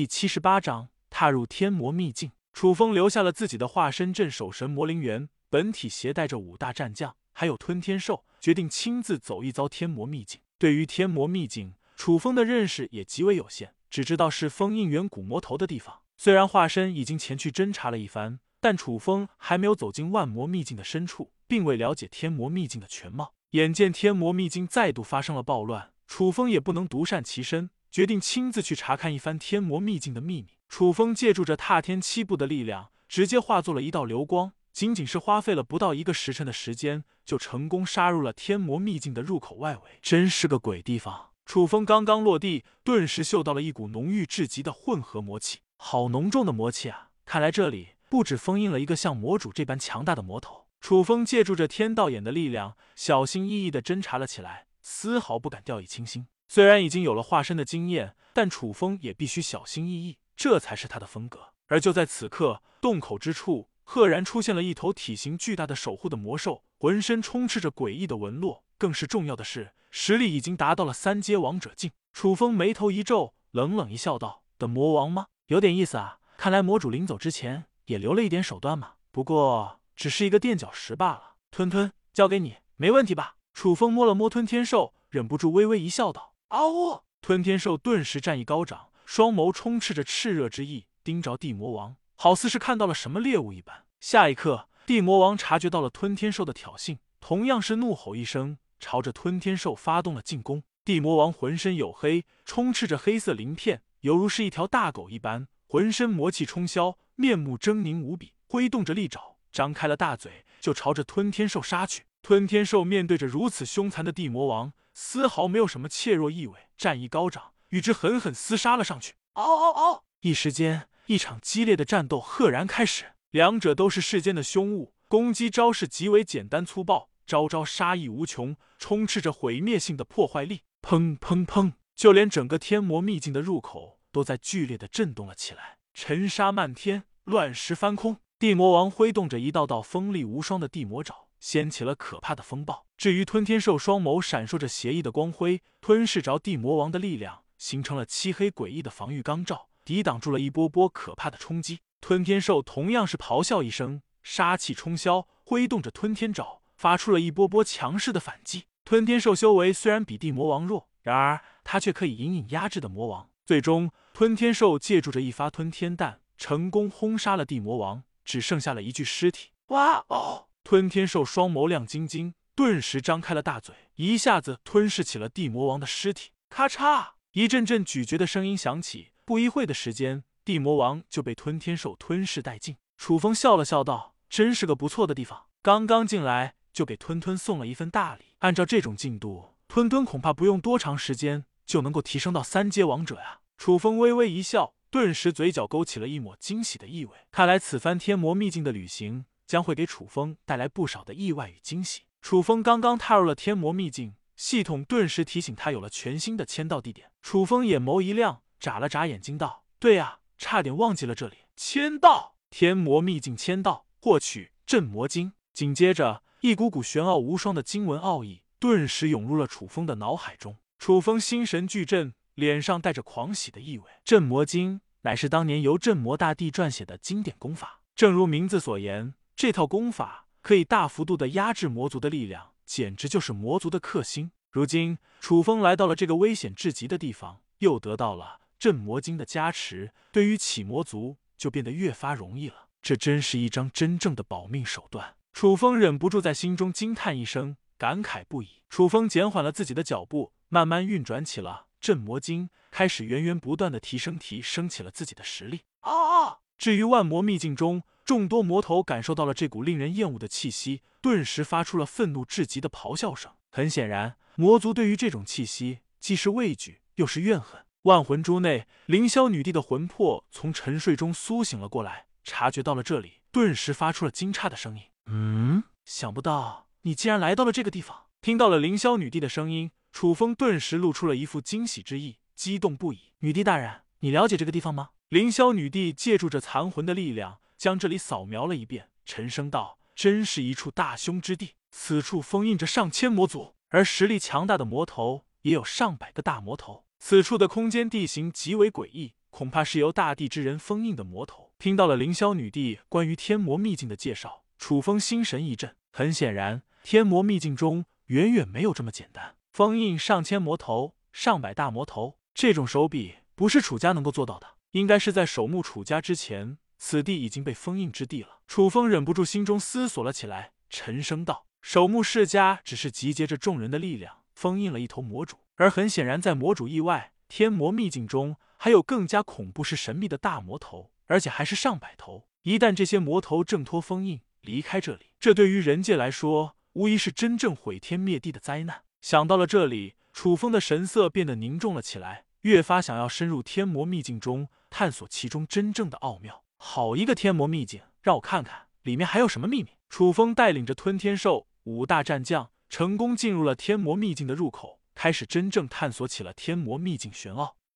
第七十八章踏入天魔秘境。楚风留下了自己的化身镇守神魔灵园，本体携带着五大战将，还有吞天兽，决定亲自走一遭天魔秘境。对于天魔秘境，楚风的认识也极为有限，只知道是封印元古魔头的地方。虽然化身已经前去侦查了一番，但楚风还没有走进万魔秘境的深处，并未了解天魔秘境的全貌。眼见天魔秘境再度发生了暴乱，楚风也不能独善其身。决定亲自去查看一番天魔秘境的秘密。楚风借助着踏天七步的力量，直接化作了一道流光，仅仅是花费了不到一个时辰的时间，就成功杀入了天魔秘境的入口外围。真是个鬼地方！楚风刚刚落地，顿时嗅到了一股浓郁至极的混合魔气，好浓重的魔气啊！看来这里不止封印了一个像魔主这般强大的魔头。楚风借助着天道眼的力量，小心翼翼的侦查了起来，丝毫不敢掉以轻心。虽然已经有了化身的经验，但楚风也必须小心翼翼，这才是他的风格。而就在此刻，洞口之处赫然出现了一头体型巨大的守护的魔兽，浑身充斥着诡异的纹络。更是重要的是，实力已经达到了三阶王者境。楚风眉头一皱，冷冷一笑，道：“的魔王吗？有点意思啊！看来魔主临走之前也留了一点手段嘛。不过只是一个垫脚石罢了。吞吞，交给你，没问题吧？”楚风摸了摸吞天兽，忍不住微微一笑，道。嗷呜！吞天兽顿时战意高涨，双眸充斥着炽热之意，盯着地魔王，好似是看到了什么猎物一般。下一刻，地魔王察觉到了吞天兽的挑衅，同样是怒吼一声，朝着吞天兽发动了进攻。地魔王浑身黝黑，充斥着黑色鳞片，犹如是一条大狗一般，浑身魔气冲霄，面目狰狞无比，挥动着利爪，张开了大嘴，就朝着吞天兽杀去。吞天兽面对着如此凶残的地魔王。丝毫没有什么怯弱意味，战意高涨，与之狠狠厮杀了上去。嗷嗷嗷！一时间，一场激烈的战斗赫然开始。两者都是世间的凶物，攻击招式极为简单粗暴，招招杀意无穷，充斥着毁灭性的破坏力。砰砰砰！就连整个天魔秘境的入口都在剧烈的震动了起来，尘沙漫天，乱石翻空。地魔王挥动着一道道锋利无双的地魔爪。掀起了可怕的风暴。至于吞天兽，双眸闪烁着邪异的光辉，吞噬着地魔王的力量，形成了漆黑诡异的防御钢罩，抵挡住了一波波可怕的冲击。吞天兽同样是咆哮一声，杀气冲霄，挥动着吞天爪，发出了一波波强势的反击。吞天兽修为虽然比地魔王弱，然而他却可以隐隐压制的魔王。最终，吞天兽借助着一发吞天弹，成功轰杀了地魔王，只剩下了一具尸体。哇哦！吞天兽双眸亮晶晶，顿时张开了大嘴，一下子吞噬起了地魔王的尸体。咔嚓，一阵阵咀嚼的声音响起。不一会的时间，地魔王就被吞天兽吞噬殆尽。楚风笑了笑道：“真是个不错的地方，刚刚进来就给吞吞送了一份大礼。按照这种进度，吞吞恐怕不用多长时间就能够提升到三阶王者呀。”楚风微微一笑，顿时嘴角勾起了一抹惊喜的意味。看来此番天魔秘境的旅行。将会给楚风带来不少的意外与惊喜。楚风刚刚踏入了天魔秘境，系统顿时提醒他有了全新的签到地点。楚风眼眸一亮，眨了眨眼睛道：“对呀，差点忘记了这里。签到，天魔秘境签到，获取镇魔经。”紧接着，一股股玄奥无双的经文奥义顿时涌入了楚风的脑海中。楚风心神俱震，脸上带着狂喜的意味。镇魔经乃是当年由镇魔大帝撰写的经典功法，正如名字所言。这套功法可以大幅度的压制魔族的力量，简直就是魔族的克星。如今楚风来到了这个危险至极的地方，又得到了镇魔经的加持，对于起魔族就变得越发容易了。这真是一张真正的保命手段。楚风忍不住在心中惊叹一声，感慨不已。楚风减缓了自己的脚步，慢慢运转起了镇魔经，开始源源不断的提升，提升起了自己的实力。啊啊！至于万魔秘境中。众多魔头感受到了这股令人厌恶的气息，顿时发出了愤怒至极的咆哮声。很显然，魔族对于这种气息既是畏惧，又是怨恨。万魂珠内，凌霄女帝的魂魄从沉睡中苏醒了过来，察觉到了这里，顿时发出了惊诧的声音：“嗯，想不到你竟然来到了这个地方。”听到了凌霄女帝的声音，楚风顿时露出了一副惊喜之意，激动不已：“女帝大人，你了解这个地方吗？”凌霄女帝借助着残魂的力量。将这里扫描了一遍，沉声道：“真是一处大凶之地，此处封印着上千魔族，而实力强大的魔头也有上百个大魔头。此处的空间地形极为诡异，恐怕是由大地之人封印的魔头。听到了凌霄女帝关于天魔秘境的介绍，楚风心神一震。很显然，天魔秘境中远远没有这么简单，封印上千魔头、上百大魔头，这种手笔不是楚家能够做到的。应该是在守墓楚家之前，此地已经被封印之地了。楚风忍不住心中思索了起来，沉声道：“守墓世家只是集结着众人的力量，封印了一头魔主，而很显然，在魔主意外，天魔秘境中还有更加恐怖、是神秘的大魔头，而且还是上百头。一旦这些魔头挣脱封印，离开这里，这对于人界来说，无疑是真正毁天灭地的灾难。”想到了这里，楚风的神色变得凝重了起来，越发想要深入天魔秘境中。探索其中真正的奥妙。好一个天魔秘境，让我看看里面还有什么秘密。楚风带领着吞天兽五大战将，成功进入了天魔秘境的入口，开始真正探索起了天魔秘境玄奥。